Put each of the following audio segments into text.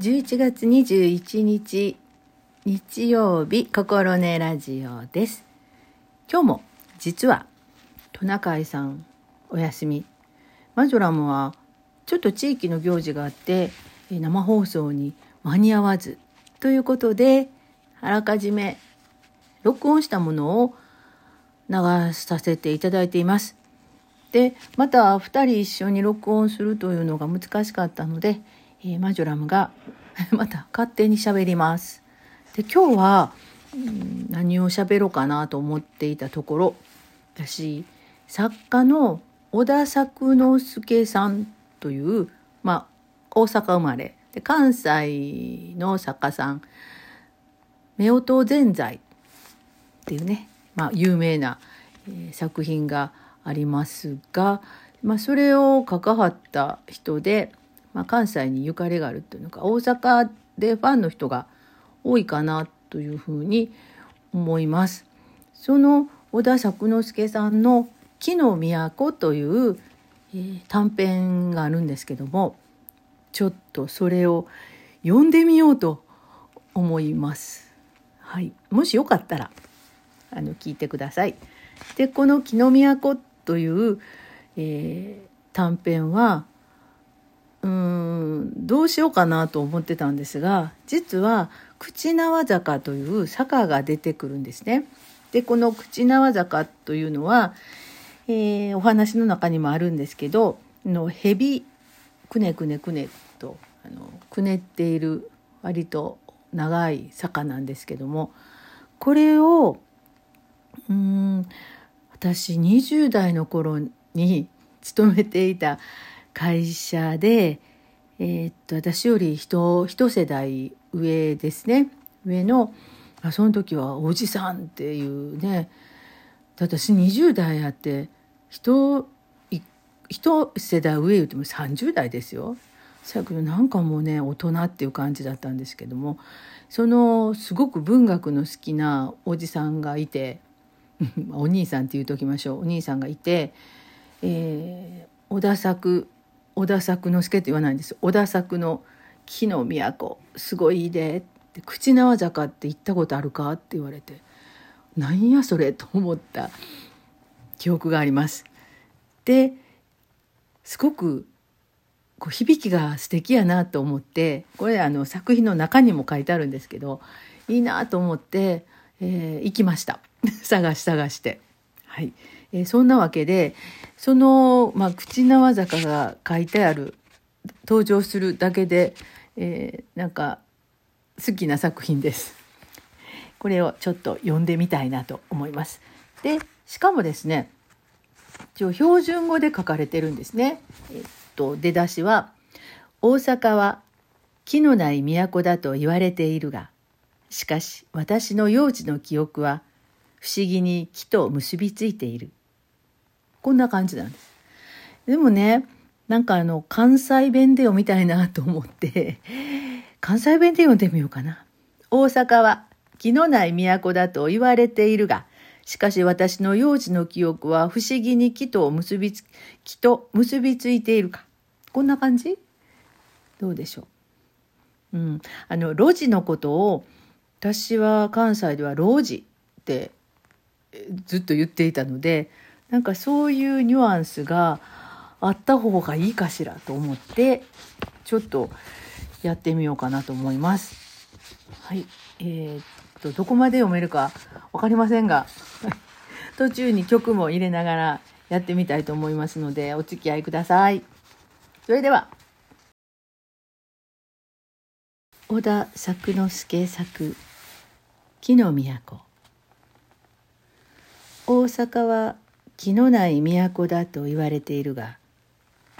11月21日日曜日心根ラジオです。今日も実はトナカイさんお休み。マジョラムはちょっと地域の行事があって生放送に間に合わずということであらかじめ録音したものを流させていただいています。でまた2人一緒に録音するというのが難しかったので、えー、マジョラムが また勝手に喋ります。で今日は、うん、何を喋ろうかなと思っていたところ私作家の小田作之助さんという、まあ、大阪生まれで関西の作家さん夫婦ぜんざいっていうね、まあ、有名な、えー、作品がありますが、まあ、それを関わった人で、まあ、関西にゆかりがあるっていうのか大阪でファンの人が多いかなというふうに思います。その小田作之助さんの「木の都」という、えー、短編があるんですけどもちょっとそれを読んでみようと思います。はい、もしよかったらあの聞いてください。でこの「木の都」という、えー、短編はうんどうしようかなと思ってたんですが実は口縄坂という坂が出てくるんですね。でこの口縄坂というのは、えー、お話の中にもあるんですけどの蛇くねくねくねとあのくねっている割と長い坂なんですけどもこれをうん私20代の頃に勤めていた会社で、えー、っと私より一世代上ですね。上のあその時はおじさんっていうね。私20代あって人一世代上言うても30代ですよ。だけどなんかもうね大人っていう感じだったんですけどもそのすごく文学の好きなおじさんがいて お兄さんって言うときましょう。お兄さんがいて、えー、小田作小田作之助って言わないんです小田作の「木の都すごいで」って「口縄坂って行ったことあるか?」って言われて「なんやそれ」と思った記憶があります。ですごくこう響きが素敵やなと思ってこれあの作品の中にも書いてあるんですけどいいなと思って、えー、行きました。探し探して。はい。えー、そんなわけで、その、まあ、口縄坂が書いてある、登場するだけで、えー、なんか、好きな作品です。これをちょっと読んでみたいなと思います。で、しかもですね、一応標準語で書かれてるんですね。えっと、出だしは、大阪は木のない都だと言われているが、しかし私の幼児の記憶は不思議に木と結びついている。こんな感じなんです。でもね、なんかあの、関西弁で読みたいなと思って、関西弁で読んでみようかな。大阪は木のない都だと言われているが、しかし私の幼児の記憶は不思議に木と結びつ、木と結びついているか。こんな感じ？どうでしょう？うん。あの、路地のことを、私は関西では路地ってずっと言っていたのでなんかそういうニュアンスがあった方がいいかしらと思ってちょっとやってみようかなと思います。はい、えー、っとどこまで読めるか分かりませんが 途中に曲も入れながらやってみたいと思いますのでお付き合いください。それでは小田作之助作「木の都」大阪は気のない都だと言われているが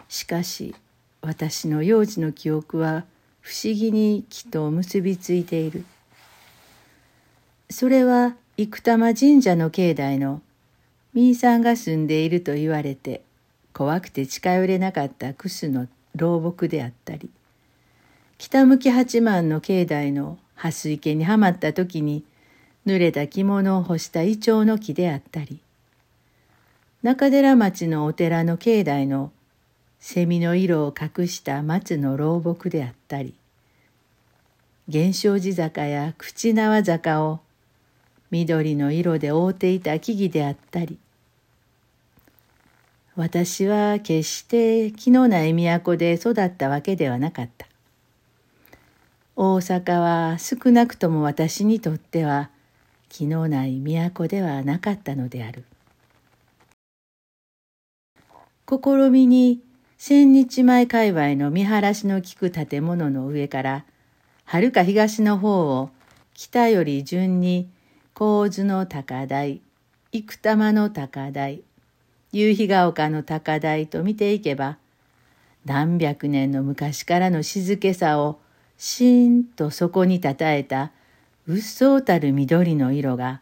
しかし私の幼児の記憶は不思議に木と結びついている。それは生玉神社の境内のみーさんが住んでいると言われて怖くて近寄れなかったクスの老木であったり北向き八幡の境内の蓮池にはまった時に濡れた着物を干したイチョウの木であったり、中寺町のお寺の境内の蝉の色を隠した松の老木であったり、源証寺坂や口縄坂を緑の色で覆っていた木々であったり私は決して気のない都で育ったわけではなかった。大阪は少なくとも私にとっては気のない都ではなかったのである。試みに千日前界隈の見晴らしの利く建物の上からはるか東の方を北より順に神津の高台生玉の高台夕日が丘の高台と見ていけば何百年の昔からの静けさをしーんとそこにたたえたうっそうたる緑の色が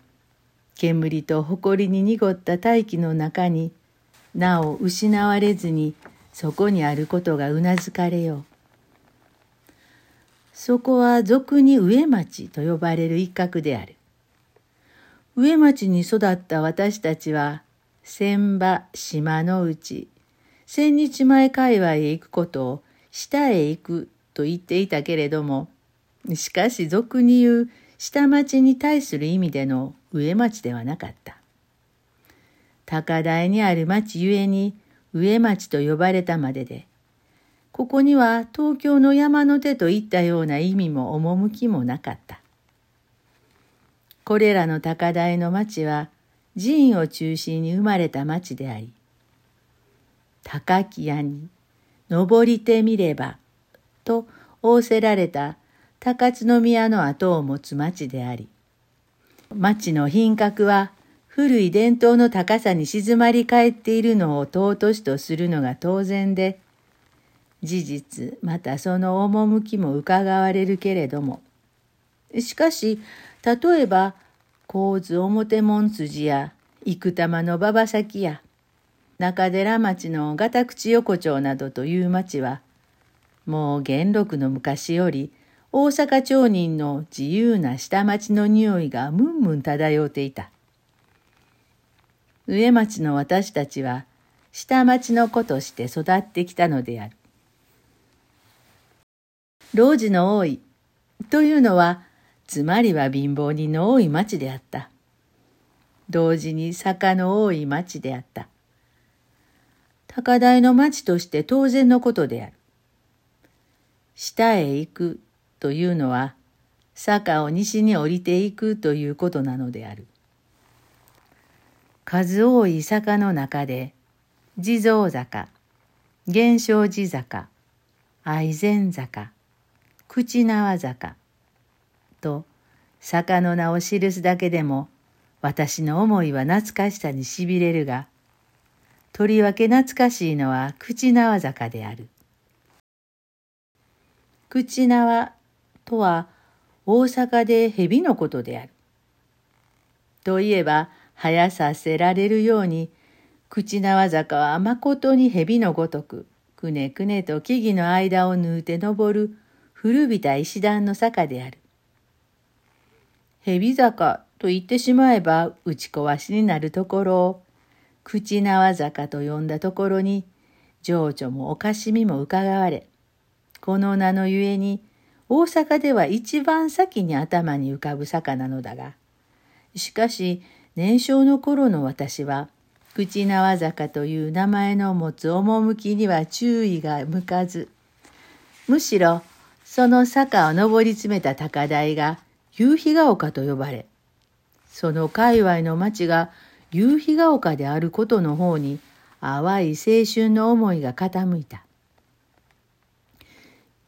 煙と埃に濁った大気の中になお失われずにそこにあることがうなずかれよう。そこは俗に上町と呼ばれる一角である。上町に育った私たちは、千場島の内、千日前界隈へ行くことを下へ行くと言っていたけれども、しかし俗に言う下町に対する意味での上町ではなかった。高台にある町ゆえに上町と呼ばれたまでで、ここには東京の山の手といったような意味も趣もなかった。これらの高台の町は寺院を中心に生まれた町であり、高き屋に登りてみればと仰せられた高津宮の跡を持つ町であり、町の品格は古い伝統の高さに静まり返っているのを尊しとするのが当然で、事実またその趣も伺われるけれども、しかし例えば、神津表門筋や生玉の馬場先や中寺町のガタ口横丁などという町は、もう元禄の昔より大阪町人の自由な下町の匂いがむんむん漂っていた。上町の私たちは下町の子として育ってきたのである。老児の多いというのはつまりは貧乏人の多い町であった。同時に坂の多い町であった。高台の町として当然のことである。下へ行くというのは坂を西に降りていくということなのである。数多い坂の中で地蔵坂、源証寺坂、愛禅坂、口縄坂、と坂の名を記すだけでも私の思いは懐かしさにしびれるが、とりわけ懐かしいのは口縄坂である。口縄とは大阪で蛇のことである。といえば、早させられるように、口縄坂はまことに蛇のごとく、くねくねと木々の間を縫うて登る古びた石段の坂である。蛇坂と言ってしまえば打ち壊しになるところを、口縄坂と呼んだところに、情緒もおかしみも伺われ、この名のゆえに、大阪では一番先に頭に浮かぶ坂なのだが、しかし、年少の頃の私は、口縄坂という名前の持つ趣には注意が向かず、むしろその坂を登り詰めた高台が夕日が丘と呼ばれ、その界隈の町が夕日が丘であることの方に淡い青春の思いが傾いた。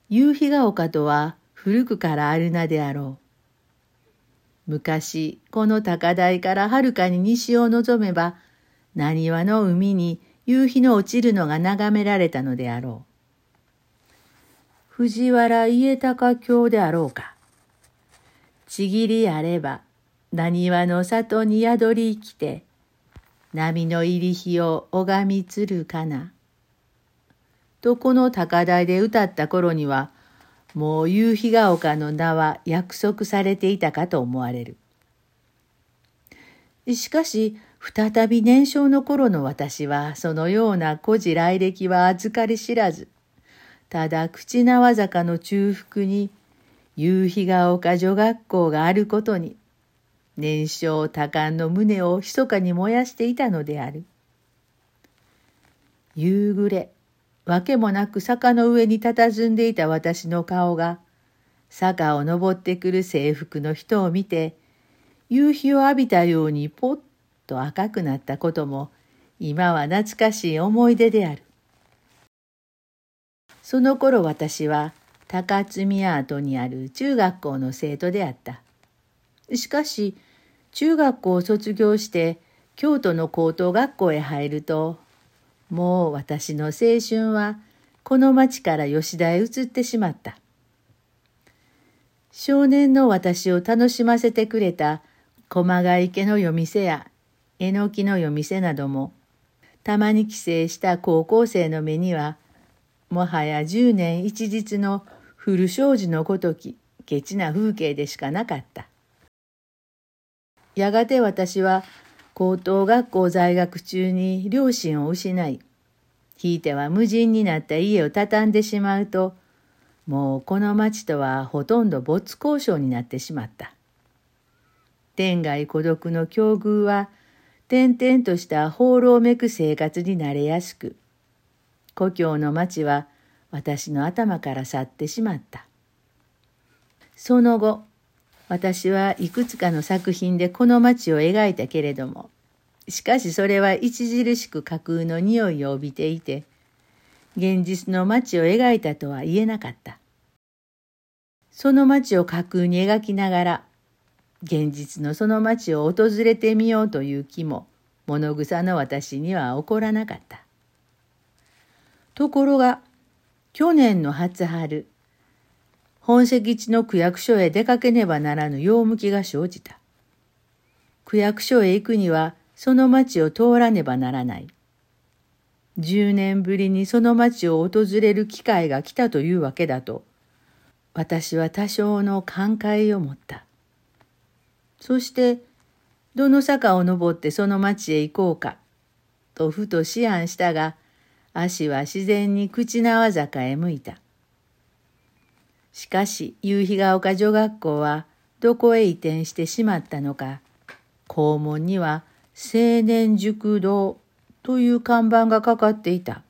夕日が丘とは古くからある名であろう。昔、この高台からはるかに西を望めば、何話の海に夕日の落ちるのが眺められたのであろう。藤原家高京であろうか。ちぎりあれば、なにわの里に宿り来て、波の入り日を拝みつるかな。とこの高台で歌った頃には、もう夕日が丘の名は約束されていたかと思われる。しかし、再び年少の頃の私は、そのような古事来歴は預かり知らず、ただ口縄坂の中腹に夕日が丘女学校があることに、年少多感の胸を密かに燃やしていたのである。夕暮れ、わけもなく坂の上に佇んでいた私の顔が、坂を登ってくる制服の人を見て、夕日を浴びたようにぽっと赤くなったことも、今は懐かしい思い出である。その頃私は高津宮跡にある中学校の生徒であった。しかし、中学校を卒業して京都の高等学校へ入ると、もう私の青春はこの町から吉田へ移ってしまった。少年の私を楽しませてくれた駒ヶ池の夜店やえのきの夜店なども、たまに帰省した高校生の目には、もはや十年一日の古障子のごときケチな風景でしかなかった。やがて私は高等学校在学中に両親を失い、ひいては無人になった家を畳んでしまうと、もうこの町とはほとんど没交渉になってしまった。天涯孤独の境遇は、転々とした放浪めく生活になれやすく、故郷の町は私の頭から去ってしまった。その後、私はいくつかの作品でこの町を描いたけれども、しかしそれは著しく架空の匂いを帯びていて、現実の町を描いたとは言えなかった。その町を架空に描きながら、現実のその町を訪れてみようという気も、物草の私には起こらなかった。ところが、去年の初春、本籍地の区役所へ出かけねばならぬ用向きが生じた。区役所へ行くにはその町を通らねばならない。十年ぶりにその町を訪れる機会が来たというわけだと、私は多少の感慨を持った。そして、どの坂を登ってその町へ行こうか、とふと思案したが、足は自然に口縄坂へ向いた。しかし夕日が丘女学校はどこへ移転してしまったのか、校門には青年塾堂という看板がかかっていた。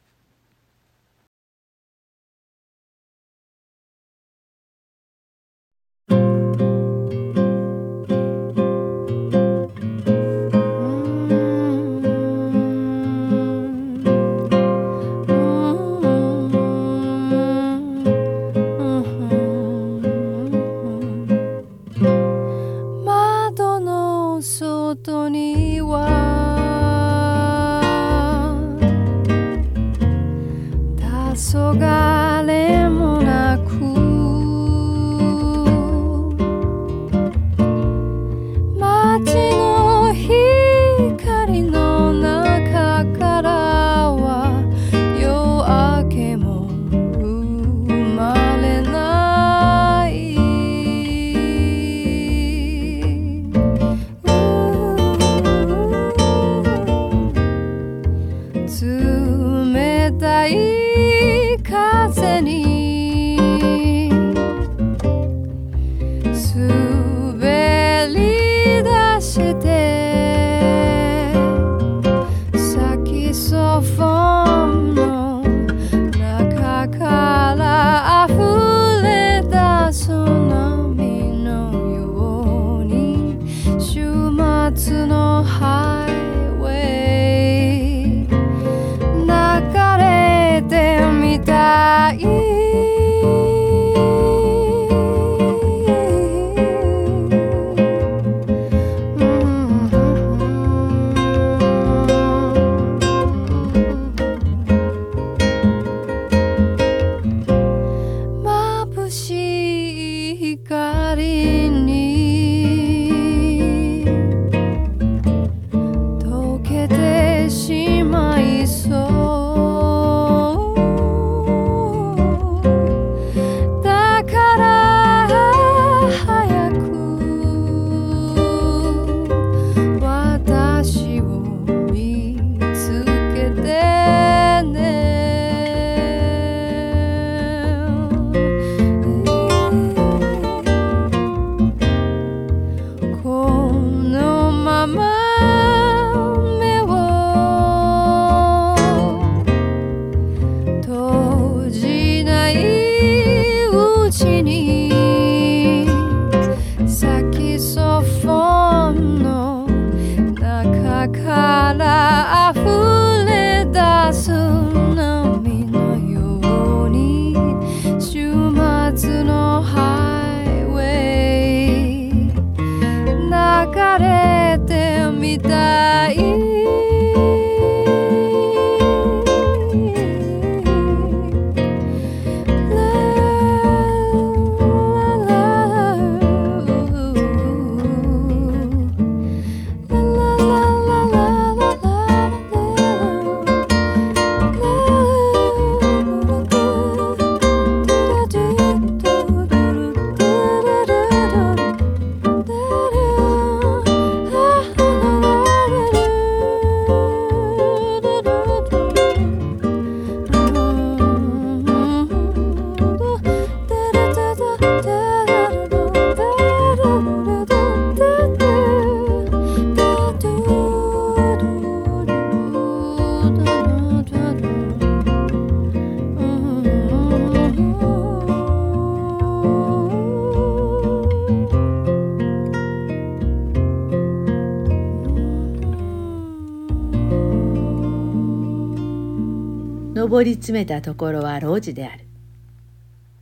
詰めたところは路地である。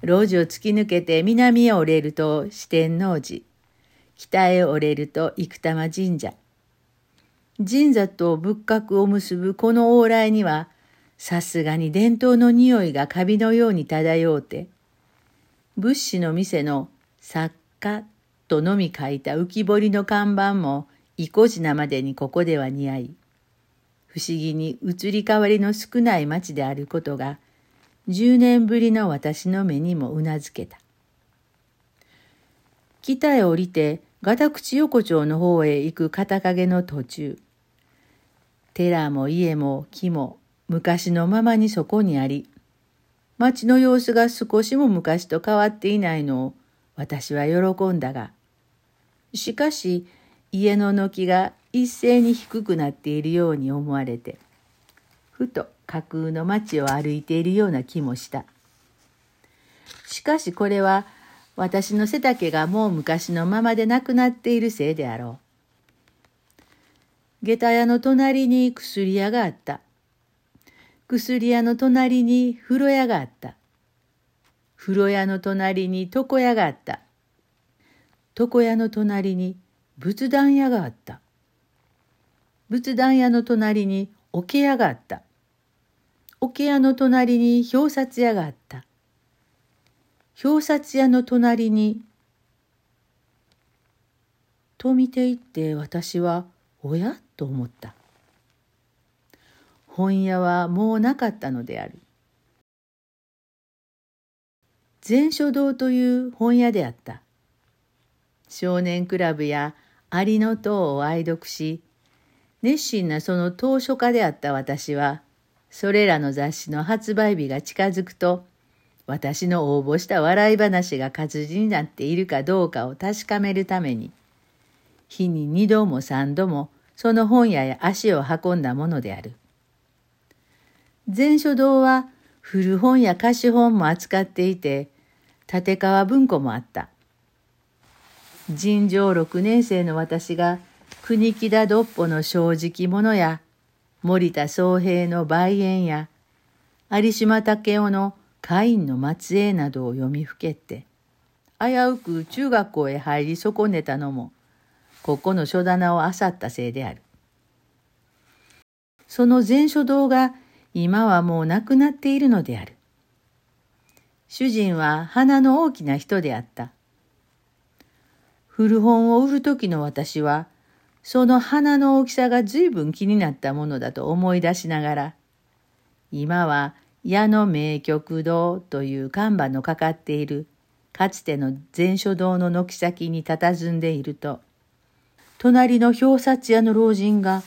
路地を突き抜けて南へ折れると四天王寺、北へ折れると生玉神社。神社と仏閣を結ぶこの往来には、さすがに伝統の匂いがカビのように漂うて、物資の店の作家とのみ書いた浮き彫りの看板も意固地なまでにここでは似合い、不思議に移り変わりの少ない町であることが、十年ぶりの私の目にもうなずけた。北へ降りて、ガタ口横丁の方へ行く片影の途中、寺も家も木も昔のままにそこにあり、町の様子が少しも昔と変わっていないのを私は喜んだが、しかし家の軒が一斉に低くなっているように思われて、ふと架空の町を歩いているような気もした。しかしこれは私の背丈がもう昔のままでなくなっているせいであろう。下駄屋の隣に薬屋があった。薬屋の隣に風呂屋があった。風呂屋の隣に床屋があった。床屋の隣に仏壇屋があった。仏壇屋の隣に桶屋があった。桶屋の隣に表札屋があった。表札屋の隣に、と見ていって私は、おや？と思った。本屋はもうなかったのである。禅書堂という本屋であった。少年クラブやアリの塔を愛読し、熱心なその図書家であった私は、それらの雑誌の発売日が近づくと、私の応募した笑い話が活字になっているかどうかを確かめるために、日に二度も三度もその本屋へ足を運んだものである。禅書堂は古本や貸本も扱っていて、立川文庫もあった。尋常六年生の私が国木田どっぽの正直者や、森田宗平の梅園や、有島武雄のカインの末裔などを読みふけて、危うく中学校へ入り損ねたのも、ここの書棚を漁ったせいである。その全書堂が今はもうなくなっているのである。主人は鼻の大きな人であった。古本を売る時の私は、その鼻の大きさが随分気になったものだと思い出しながら、今は矢野名曲堂という看板のかかっているかつての禅書堂の軒先に佇んでいると、隣の表札屋の老人が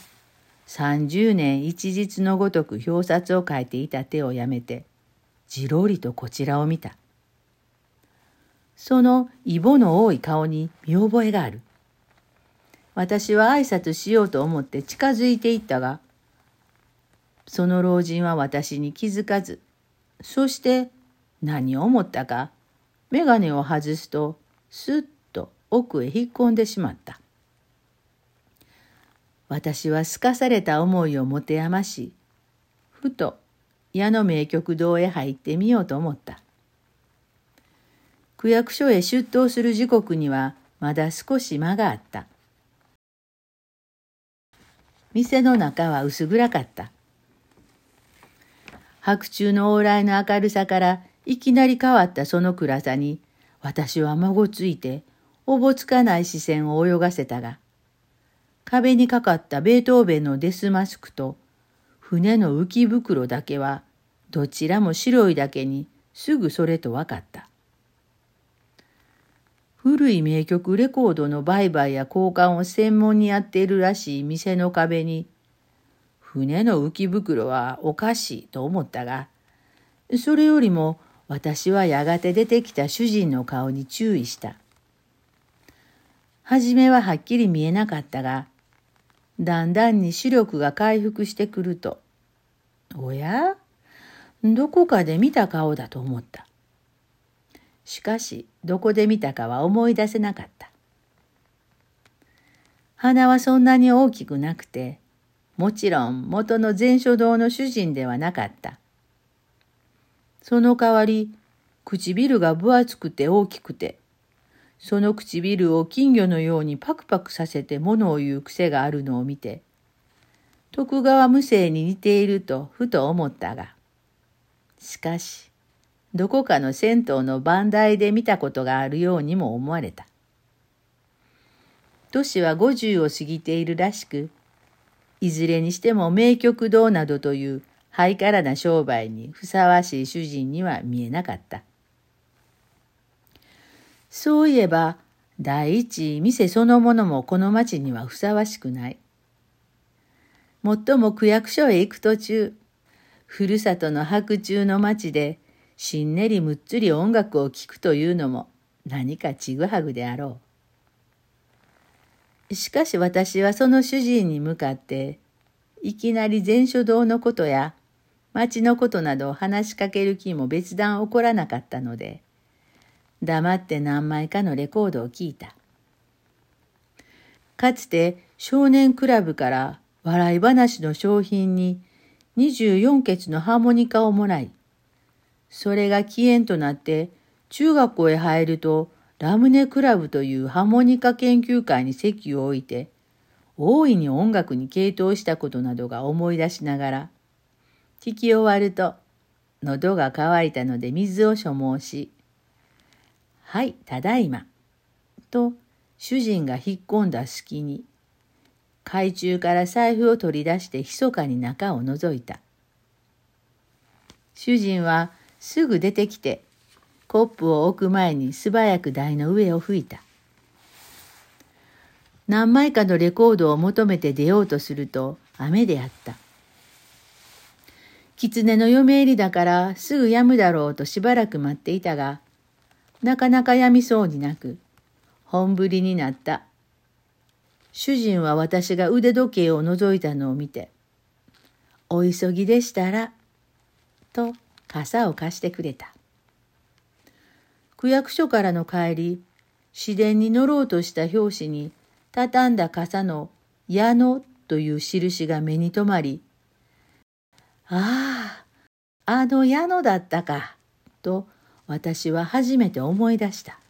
30年一日のごとく表札を書いていた手をやめて、じろりとこちらを見た。そのイボの多い顔に見覚えがある。私は挨拶しようと思って近づいていったが、その老人は私に気づかず、そして何を思ったか、眼鏡を外すと、すっと奥へ引っ込んでしまった。私はすかされた思いを持て余し、ふと矢の名曲堂へ入ってみようと思った。区役所へ出頭する時刻にはまだ少し間があった。店の中は薄暗かった。白昼の往来の明るさからいきなり変わったその暗さに私は孫ついておぼつかない視線を泳がせたが壁にかかったベートーベンのデスマスクと船の浮き袋だけはどちらも白いだけにすぐそれと分かった。古い名曲レコードの売買や交換を専門にやっているらしい店の壁に、船の浮き袋はおかしいと思ったが、それよりも私はやがて出てきた主人の顔に注意した。はじめははっきり見えなかったが、だんだんに視力が回復してくると、おや？どこかで見た顔だと思った。しかし、どこで見たかは思い出せなかった。鼻はそんなに大きくなくて、もちろん元の禅書堂の主人ではなかった。その代わり、唇が分厚くて大きくて、その唇を金魚のようにパクパクさせて物を言う癖があるのを見て、徳川無生に似ているとふと思ったが、しかし、どこかの銭湯の番台で見たことがあるようにも思われた。年は五十を過ぎているらしく、いずれにしても名曲堂などというハイカラな商売にふさわしい主人には見えなかった。そういえば、第一、店そのものもこの町にはふさわしくない。もっとも区役所へ行く途中、ふるさとの白昼の町で、しんねりむっつり音楽を聴くというのも何かちぐはぐであろう。しかし私はその主人に向かって、いきなり禅書堂のことや町のことなどを話しかける気も別段起こらなかったので、黙って何枚かのレコードを聞いた。かつて少年クラブから笑い話の商品に24ケツのハーモニカをもらい、それが起源となって中学校へ入るとラムネクラブというハーモニカ研究会に席を置いて、大いに音楽に傾倒したことなどが思い出しながら、聞き終わると喉が渇いたので水を所望し、はい、ただいま。と主人が引っ込んだ隙に懐中から財布を取り出して密かに中を覗いた。主人はすぐ出てきて、コップを置く前に素早く台の上を拭いた。何枚かのレコードを求めて出ようとすると雨であった。狐の嫁入りだからすぐ止むだろうとしばらく待っていたが、なかなか止みそうになく、本降りになった主人は私が腕時計を覗いたのを見て、お急ぎでしたら、と傘を貸してくれた。区役所からの帰り、市電に乗ろうとした拍子に、畳んだ傘の矢野という印が目に留まり、ああ、あの矢野だったか、と私は初めて思い出した。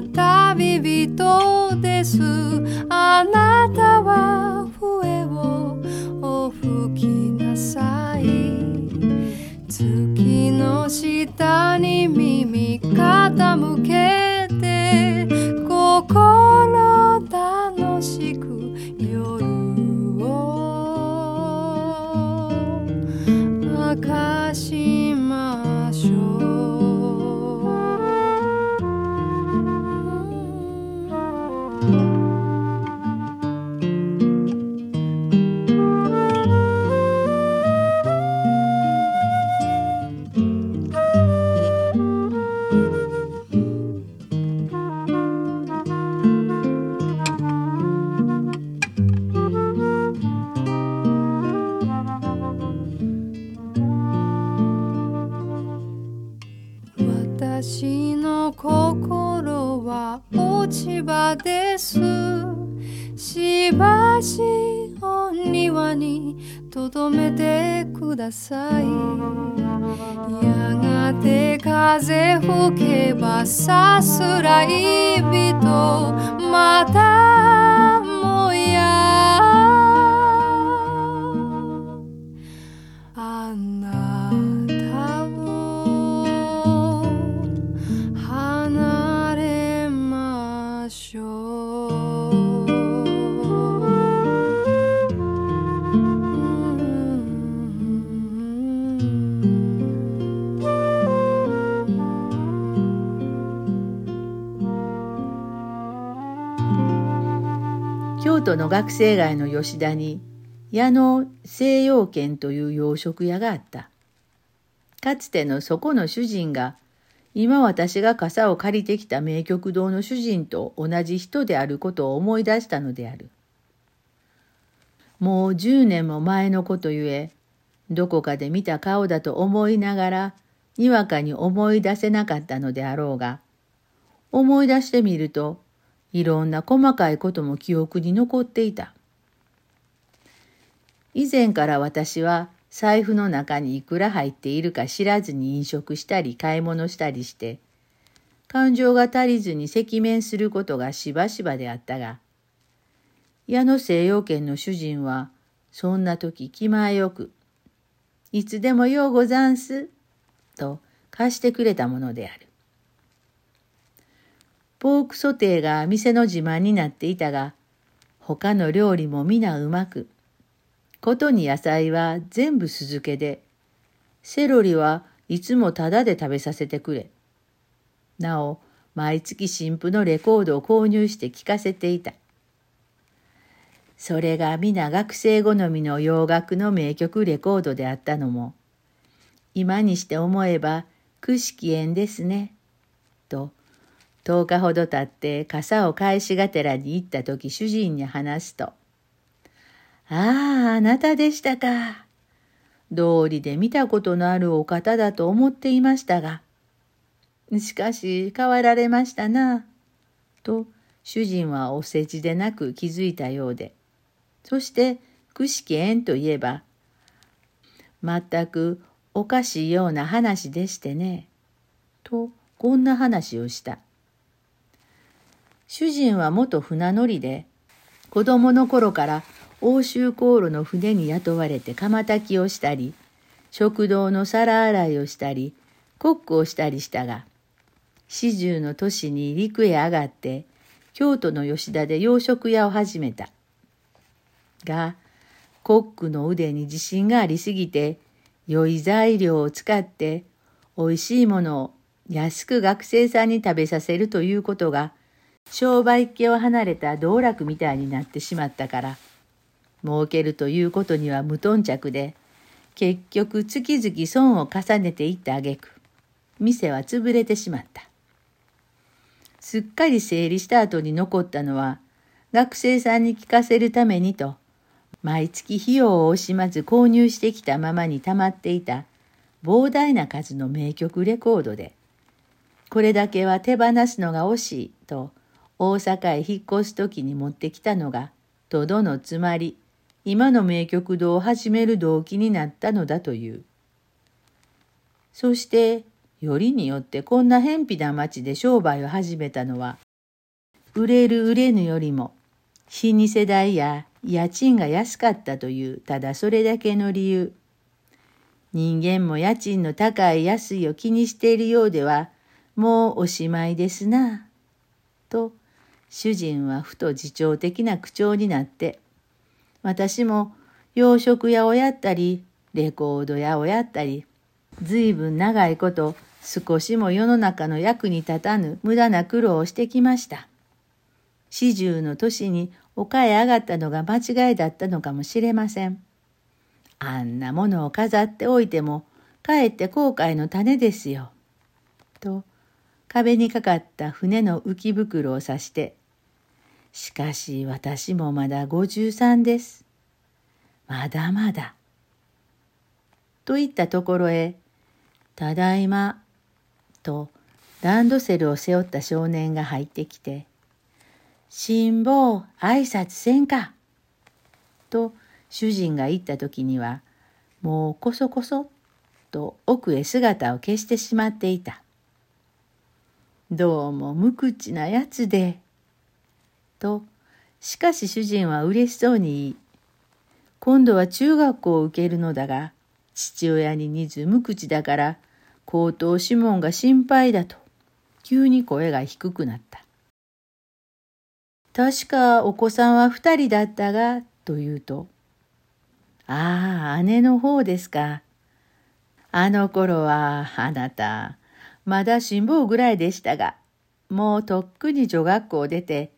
旅人です。あなたは笛をお吹きなさい。月の下に耳傾けて心求めてください。やがて風吹けばさすらい人また都の学生街の吉田に矢野西洋軒という洋食屋があった。かつてのそこの主人が今私が傘を借りてきた名曲堂の主人と同じ人であることを思い出したのである。もう十年も前のことゆえ、どこかで見た顔だと思いながら、にわかに思い出せなかったのであろうが、思い出してみると、いろんな細かいことも記憶に残っていた。以前から私は財布の中にいくら入っているか知らずに飲食したり買い物したりして、感情が足りずに赤面することがしばしばであったが、矢野西洋圏の主人は、そんな時気前よく、いつでもようござんす、と貸してくれたものである。ポークソテーが店の自慢になっていたが、他の料理も皆うまく、ことに野菜は全部酢漬けで、セロリはいつもタダで食べさせてくれ。なお、毎月新婦のレコードを購入して聴かせていた。それが皆学生好みの洋楽の名曲レコードであったのも、今にして思えば、くしき縁ですね。と、10日ほど経って傘を返しがてらに行った時主人に話すと、ああ、あなたでしたか。道理で見たことのあるお方だと思っていましたが、しかし変わられましたな。と主人はお世辞でなく気づいたようで、そしてくしき縁といえば、全くおかしいような話でしてね。とこんな話をした。主人は元船乗りで、子供の頃から欧州航路の船に雇われて釜炊きをしたり、食堂の皿洗いをしたり、コックをしたりしたが、四十の年に陸へ上がって、京都の吉田で洋食屋を始めた。が、コックの腕に自信がありすぎて、良い材料を使って美味しいものを安く学生さんに食べさせるということが商売っ気を離れた道楽みたいになってしまったから儲けるということには無頓着で結局月々損を重ねていった挙句店は潰れてしまった。すっかり整理した後に残ったのは学生さんに聞かせるためにと毎月費用を惜しまず購入してきたままに溜まっていた膨大な数の名曲レコードで、これだけは手放すのが惜しいと大阪へ引っ越す時に持ってきたのが、とどのつまり、今の名曲堂を始める動機になったのだという。そして、よりによってこんな偏僻な町で商売を始めたのは、売れる売れぬよりも、老舗代や家賃が安かったというただそれだけの理由。人間も家賃の高い安いを気にしているようではもうおしまいですな。と主人はふと自重的な口調になって私も洋食屋をやったりレコード屋をやったりずいぶん長いこと少しも世の中の役に立たぬ無駄な苦労をしてきました。四十の年に丘へ上がったのが間違いだったのかもしれません。あんなものを飾っておいても、かえって後悔の種ですよ。と、壁にかかった船の浮き袋を指して、しかし私もまだ53です。まだまだ。といったところへ、ただいま、とランドセルを背負った少年が入ってきて、辛抱挨拶せんか。と主人が言った時には、もうこそこそと奥へ姿を消してしまっていた。どうも無口なやつで。と、しかし主人は嬉しそうに言い、今度は中学校を受けるのだが、父親に似ず無口だから、高等諮問が心配だと、急に声が低くなった。確かお子さんは二人だったが、と言うと、ああ、姉の方ですか。あの頃は、あなた、まだ辛抱ぐらいでしたが、もうとっくに女学校を出て、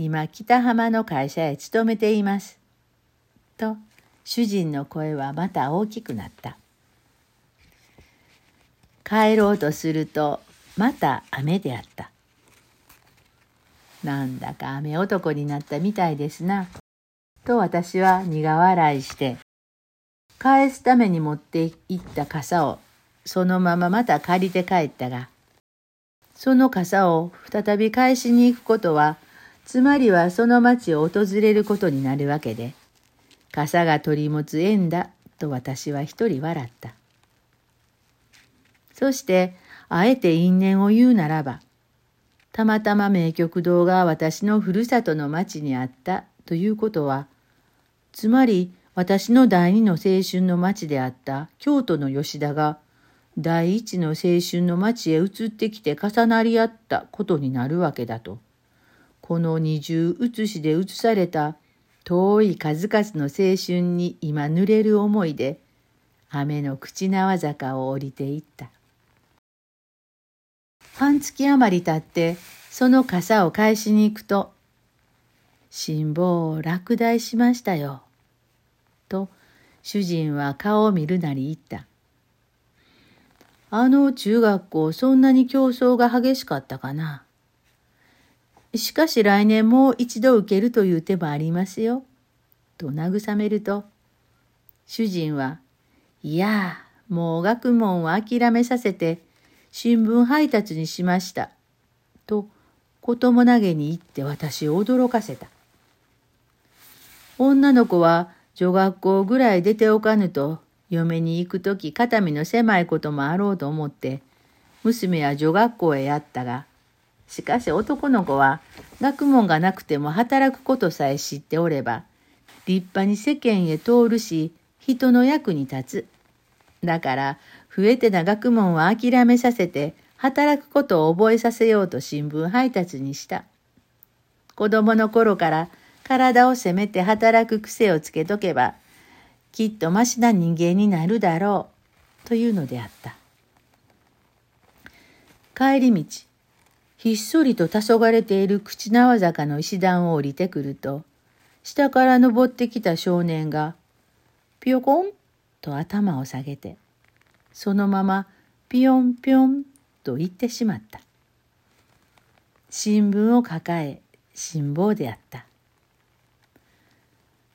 今北浜の会社へ勤めています。と、主人の声はまた大きくなった。帰ろうとすると、また雨であった。なんだか雨男になったみたいですな。と私は苦笑いして、返すために持って行った傘をそのまままた借りて帰ったが、その傘を再び返しに行くことは、つまりはその町を訪れることになるわけで、傘が取り持つ縁だと私は一人笑った。そして、あえて因縁を言うならば、たまたま名曲堂が私のふるさとの町にあったということは、つまり私の第二の青春の町であった京都の吉田が第一の青春の町へ移ってきて重なり合ったことになるわけだと。この二重写しで写された遠い数々の青春に今濡れる思いで雨の口縄坂を降りていった。半月余り経ってその傘を返しに行くと、辛抱を落第しましたよ。と主人は顔を見るなり言った。あの中学校そんなに競争が激しかったかな。しかし来年もう一度受けるという手もありますよ。と慰めると、主人は、いやあ、もう学問を諦めさせて、新聞配達にしました。と、ことも投げに言って私を驚かせた。女の子は女学校ぐらい出ておかぬと、嫁に行くとき肩身の狭いこともあろうと思って、娘は女学校へやったが、しかし男の子は学問がなくても働くことさえ知っておれば、立派に世間へ通るし、人の役に立つ。だから、増えてな学問は諦めさせて、働くことを覚えさせようと新聞配達にした。子供の頃から体を責めて働く癖をつけとけば、きっとましな人間になるだろう、というのであった。帰り道、ひっそりと黄昏ている口縄坂の石段を降りてくると、下から登ってきた少年が、ぴよこんと頭を下げて、そのままぴよんぴょんと言ってしまった。新聞を抱え、辛抱であった。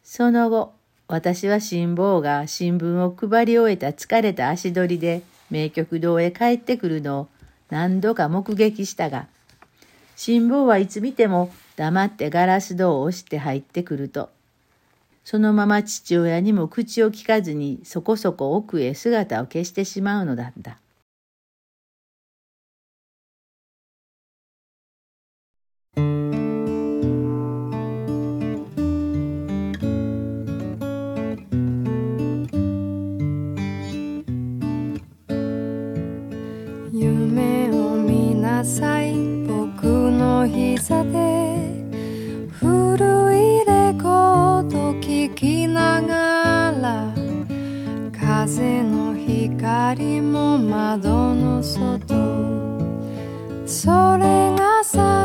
その後、私は辛抱が新聞を配り終えた疲れた足取りで名曲堂へ帰ってくるのを何度か目撃したが、辛抱はいつ見ても黙ってガラス戸を押して入ってくると、そのまま父親にも口を聞かずにそこそこ奥へ姿を消してしまうのだった。風の光も窓の外。それがさ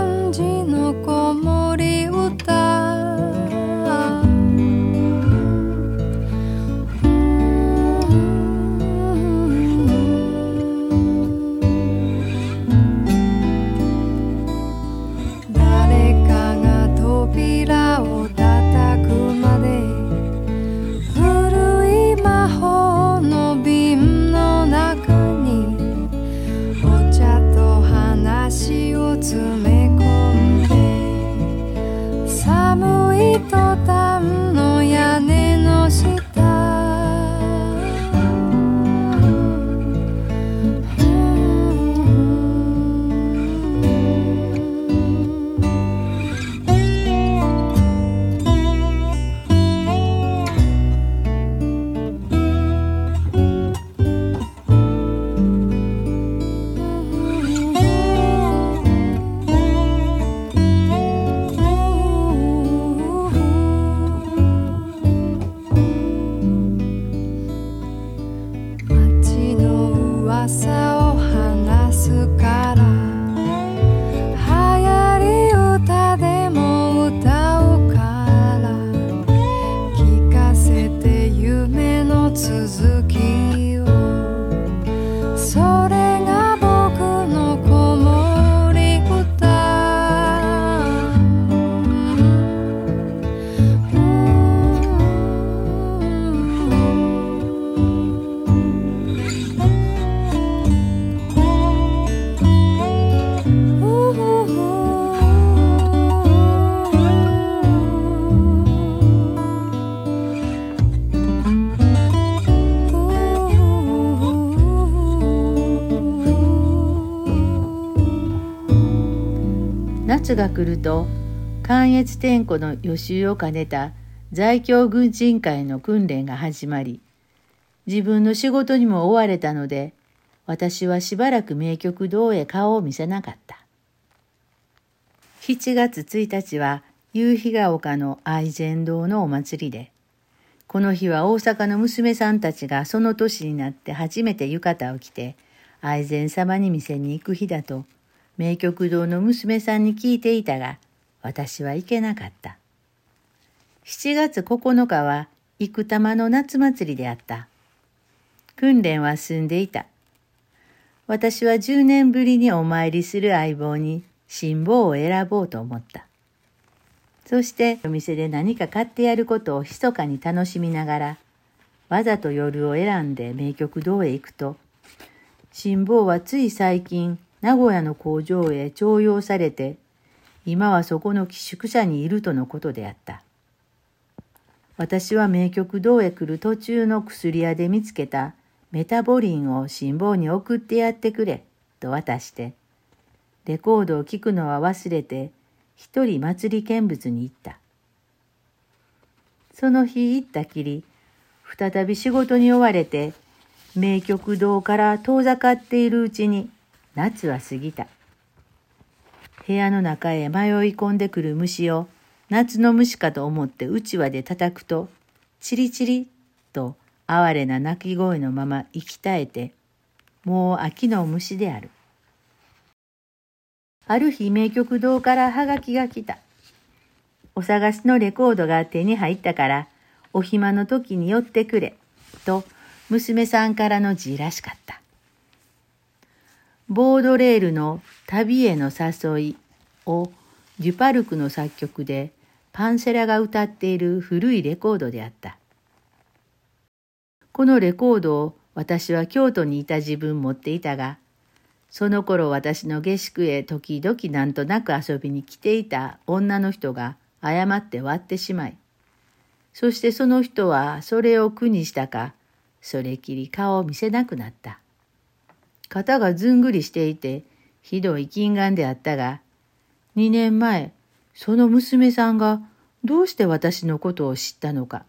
夏が来ると関越天子の予習を兼ねた在京軍人会の訓練が始まり自分の仕事にも追われたので私はしばらく名曲堂へ顔を見せなかった。7月1日は夕日が丘の愛禅堂のお祭りでこの日は大阪の娘さんたちがその年になって初めて浴衣を着て愛禅様に店に行く日だと名曲堂の娘さんに聞いていたが、私は行けなかった。7月9日は生玉の夏祭りであった。訓練は済んでいた。私は10年ぶりにお参りする相棒に辛抱を選ぼうと思った。そしてお店で何か買ってやることを密かに楽しみながら、わざと夜を選んで名曲堂へ行くと、辛抱はつい最近名古屋の工場へ徴用されて、今はそこの寄宿舎にいるとのことであった。私は名曲堂へ来る途中の薬屋で見つけたメタボリンを辛抱に送ってやってくれ、と渡して、レコードを聴くのは忘れて、一人祭り見物に行った。その日行ったきり、再び仕事に追われて、名曲堂から遠ざかっているうちに、夏は過ぎた。部屋の中へ迷い込んでくる虫を夏の虫かと思ってうちわで叩くと、チリチリと哀れな鳴き声のまま生き絶えて、もう秋の虫である。ある日名曲堂からハガキが来た。お探しのレコードが手に入ったから、お暇の時に寄ってくれ、と娘さんからの字らしかった。ボードレールの旅への誘いをデュパルクの作曲でパンセラが歌っている古いレコードであった。このレコードを私は京都にいた自分持っていたが、その頃私の下宿へ時々なんとなく遊びに来ていた女の人が誤って割ってしまい、そしてその人はそれを苦にしたか、それきり顔を見せなくなった。肩がずんぐりしていて、ひどい金眼であったが、二年前、その娘さんがどうして私のことを知ったのか、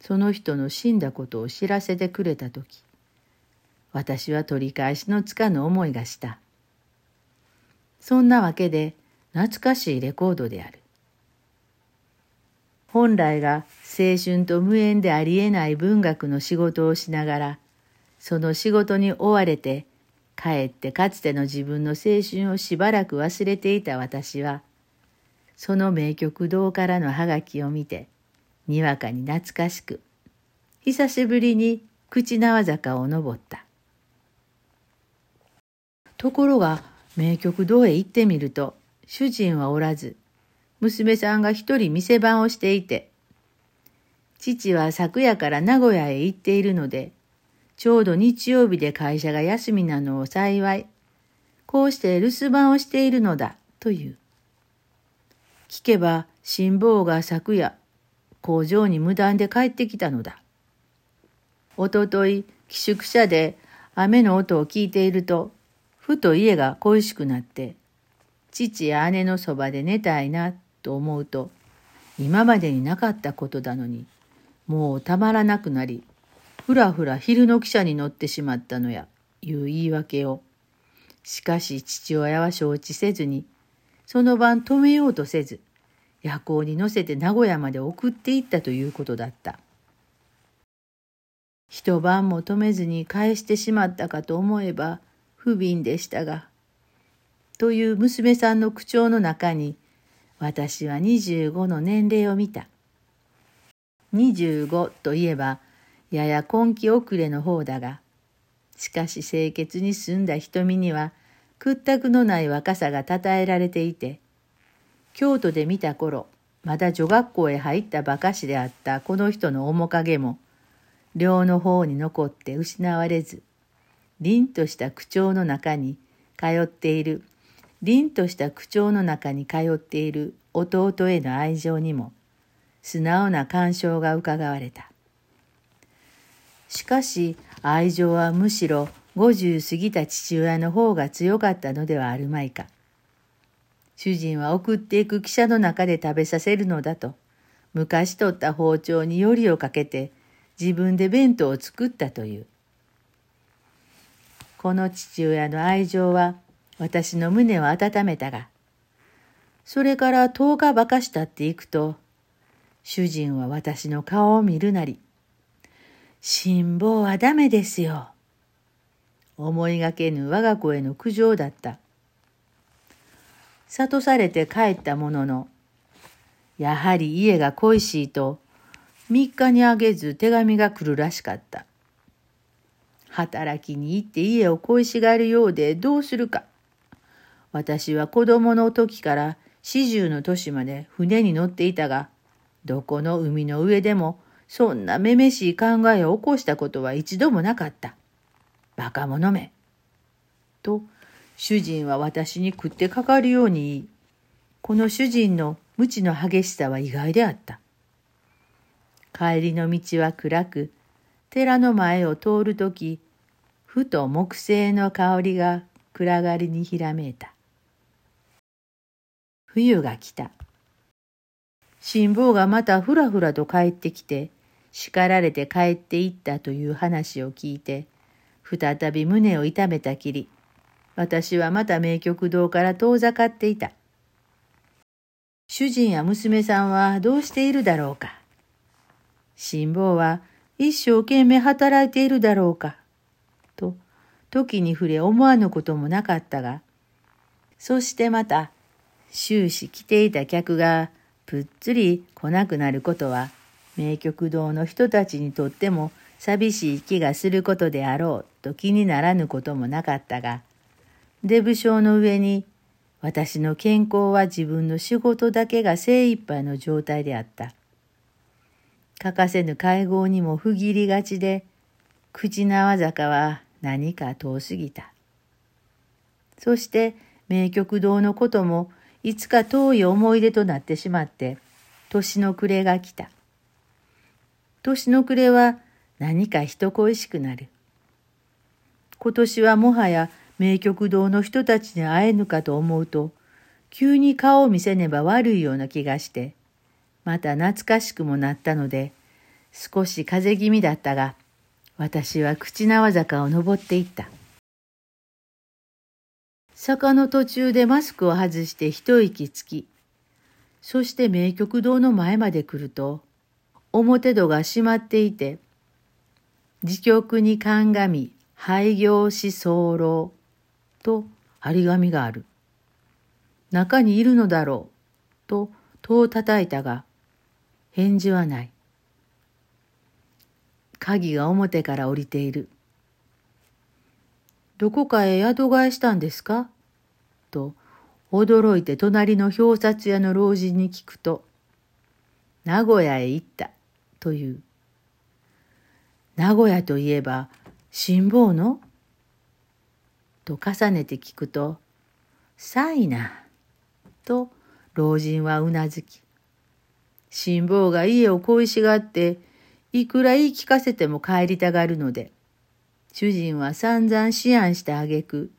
その人の死んだことを知らせてくれたとき、私は取り返しのつかぬ思いがした。そんなわけで懐かしいレコードである。本来が青春と無縁でありえない文学の仕事をしながら、その仕事に追われて、かえってかつての自分の青春をしばらく忘れていた私は、その名曲堂からのハガキを見て、にわかに懐かしく、久しぶりに口縄坂を登った。ところが、名曲堂へ行ってみると、主人はおらず、娘さんが一人店番をしていて、父は昨夜から名古屋へ行っているので、ちょうど日曜日で会社が休みなのを幸い、こうして留守番をしているのだ、という。聞けば、辛抱が昨夜、工場に無断で帰ってきたのだ。おととい、寄宿舎で雨の音を聞いていると、ふと家が恋しくなって、父や姉のそばで寝たいなと思うと、今までになかったことだのに、もうたまらなくなり、ふらふら昼の汽車に乗ってしまったのや、いう言い訳を。しかし父親は承知せずに、その晩止めようとせず、夜行に乗せて名古屋まで送っていったということだった。一晩も止めずに返してしまったかと思えば不憫でしたが、という娘さんの口調の中に、私は25の年齢を見た。25といえば、やや根気遅れの方だが、しかし清潔に澄んだ瞳には屈託のない若さが称えられていて、京都で見た頃、まだ女学校へ入ったばかしであったこの人の面影も、両の方に残って失われず、凛とした口調の中に通っている、凛とした口調の中に通っている弟への愛情にも、素直な干渉がうかがわれた。しかし愛情はむしろ50過ぎた父親の方が強かったのではあるまいか。主人は送っていく汽車の中で食べさせるのだと、昔取った包丁によりをかけて自分で弁当を作ったという。この父親の愛情は私の胸を温めたが、それから10日ばかしたっていくと、主人は私の顔を見るなり、辛抱はダメですよ。思いがけぬ我が子への苦情だった。諭されて帰ったものの、やはり家が恋しいと、3日にあげず手紙が来るらしかった。働きに行って家を恋しがるようでどうするか。私は子供の時から四十の年まで船に乗っていたが、どこの海の上でもそんなめめしい考えを起こしたことは一度もなかった。バカ者め。と、主人は私に食ってかかるように言い、この主人の無知の激しさは意外であった。帰りの道は暗く、寺の前を通るとき、ふと木製の香りが暗がりにひらめいた。冬が来た。辛抱がまたふらふらと帰ってきて、叱られて帰っていったという話を聞いて、再び胸を痛めたきり、私はまた名曲堂から遠ざかっていた。主人や娘さんはどうしているだろうか。辛抱は一生懸命働いているだろうか。と、時に触れ思わぬこともなかったが、そしてまた、終始来ていた客がぷっつり来なくなることは、名曲堂の人たちにとっても寂しい気がすることであろうと気にならぬこともなかったが、デブ症の上に私の健康は自分の仕事だけが精一杯の状態であった。欠かせぬ会合にも不義理がちで、口縄坂は何か遠すぎた。そして名曲堂のこともいつか遠い思い出となってしまって、年の暮れが来た。年の暮れは何か人恋しくなる。今年はもはや名曲堂の人たちに会えぬかと思うと、急に顔を見せねば悪いような気がして、また懐かしくもなったので、少し風邪気味だったが、私は口縄坂を登っていった。坂の途中でマスクを外して一息つき、そして名曲堂の前まで来ると、表戸が閉まっていて、自局に鑑み、廃業し候と張り紙がある。中にいるのだろうと戸を叩いたが、返事はない。鍵が表から降りている。どこかへ宿替えしたんですか？と驚いて隣の表札屋の老人に聞くと、名古屋へ行ったという。名古屋といえば辛抱の？と重ねて聞くと、さいな、と老人はうなずき、辛抱が家を恋しがって、いくら言い聞かせても帰りたがるので、主人は散々思案したあげく、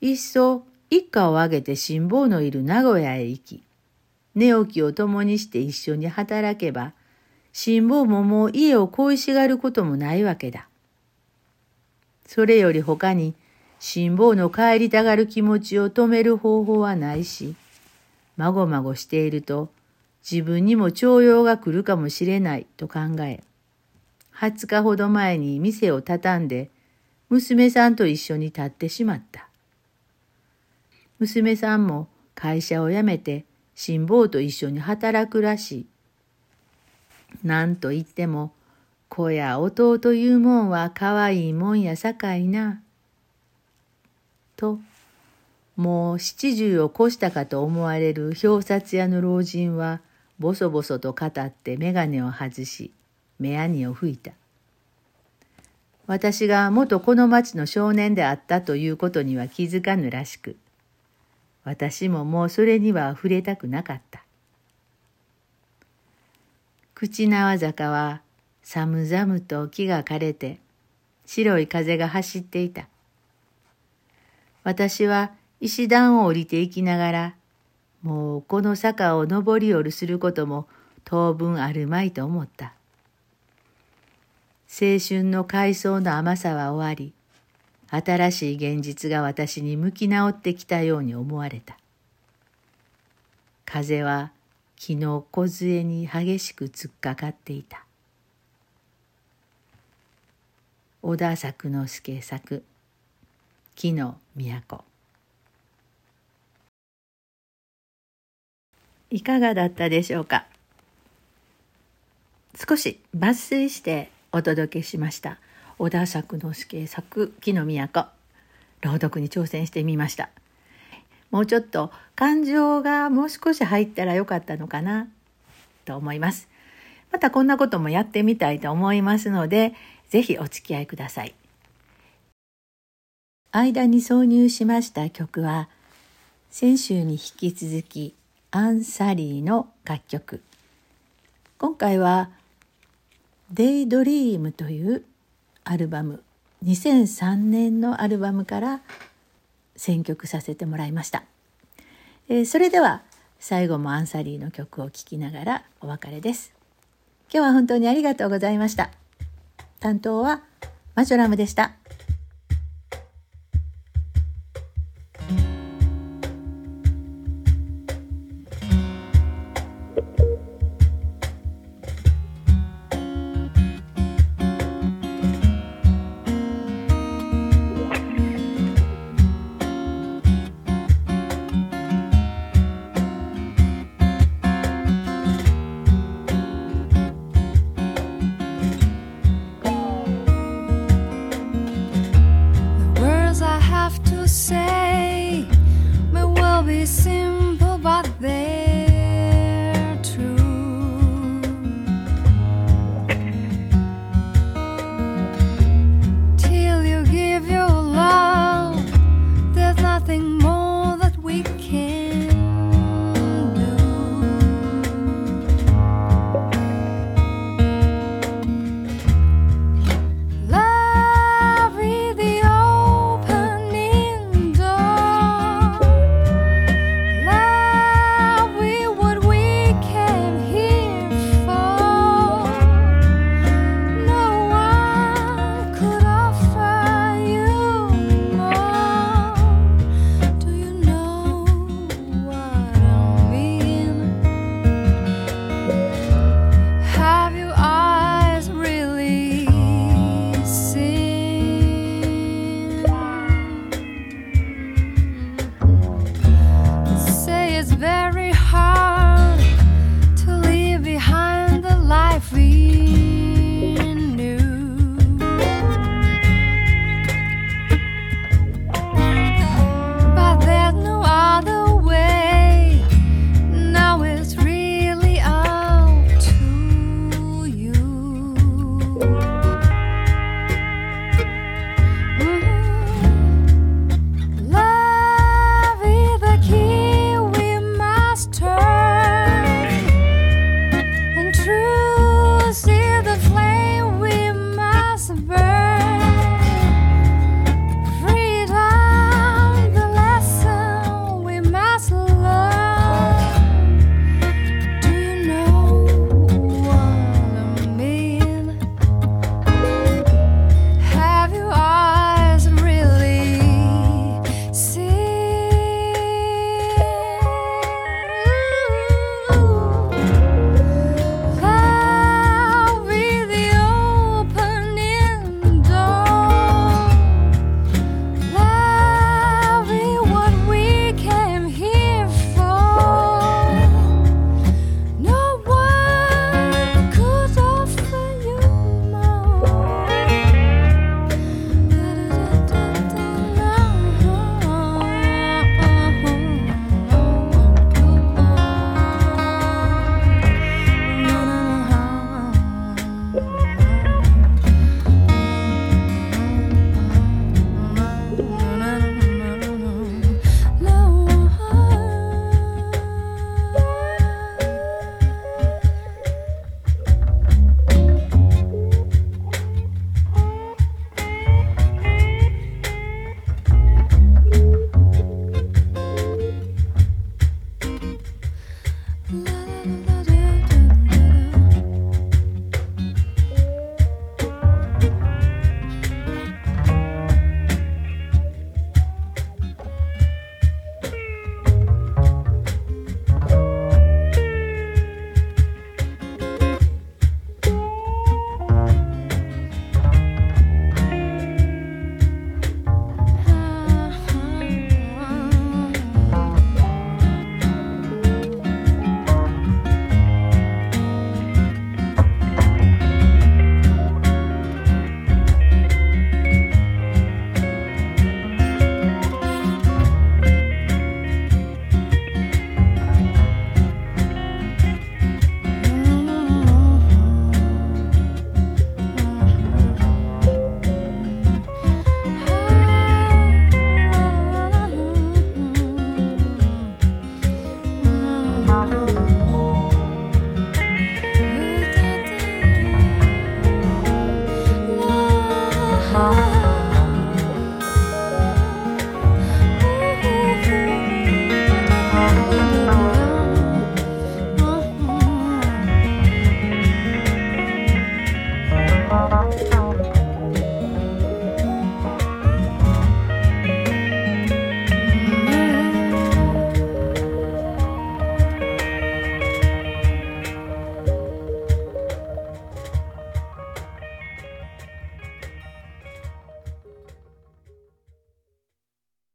いっそ一家を挙げて辛抱のいる名古屋へ行き、寝起きを共にして一緒に働けば、辛抱ももう家を恋しがることもないわけだ。それより他に辛抱の帰りたがる気持ちを止める方法はないし、まごまごしていると自分にも徴用が来るかもしれないと考え、20日ほど前に店を畳んで娘さんと一緒に立ってしまった。娘さんも会社を辞めて辛抱と一緒に働くらしい。なんといっても子や弟いうもんはかわいいもんやさかいな。と、もう七十を越したかと思われる表札屋の老人は、ぼそぼそと語って眼鏡を外し、目やにを吹いた。私が元この町の少年であったということには気づかぬらしく、私ももうそれには触れたくなかった。口縄坂は寒々と木が枯れて白い風が走っていた。私は石段を降りていきながら、もうこの坂を登り降りすることも当分あるまいと思った。青春の海藻の甘さは終わり、新しい現実が私に向き直ってきたように思われた。風は木の梢に激しく突っかかっていた。小田作之助作木の都。いかがだったでしょうか？少し抜粋してお届けしました。小田作之助作木の都。朗読に挑戦してみました。もうちょっと感情がもう少し入ったらよかったのかなと思いますまたこんなこともやってみたいと思いますのでぜひお付き合いください。間に挿入しました曲は先週に引き続きアンサリーの楽曲今回は「デイドリームというアルバム2003年のアルバムから選曲させてもらいました、えー、それでは最後もアンサリーの曲を聴きながらお別れです。今日は本当にありがとうございました。担当はマジョラムでした。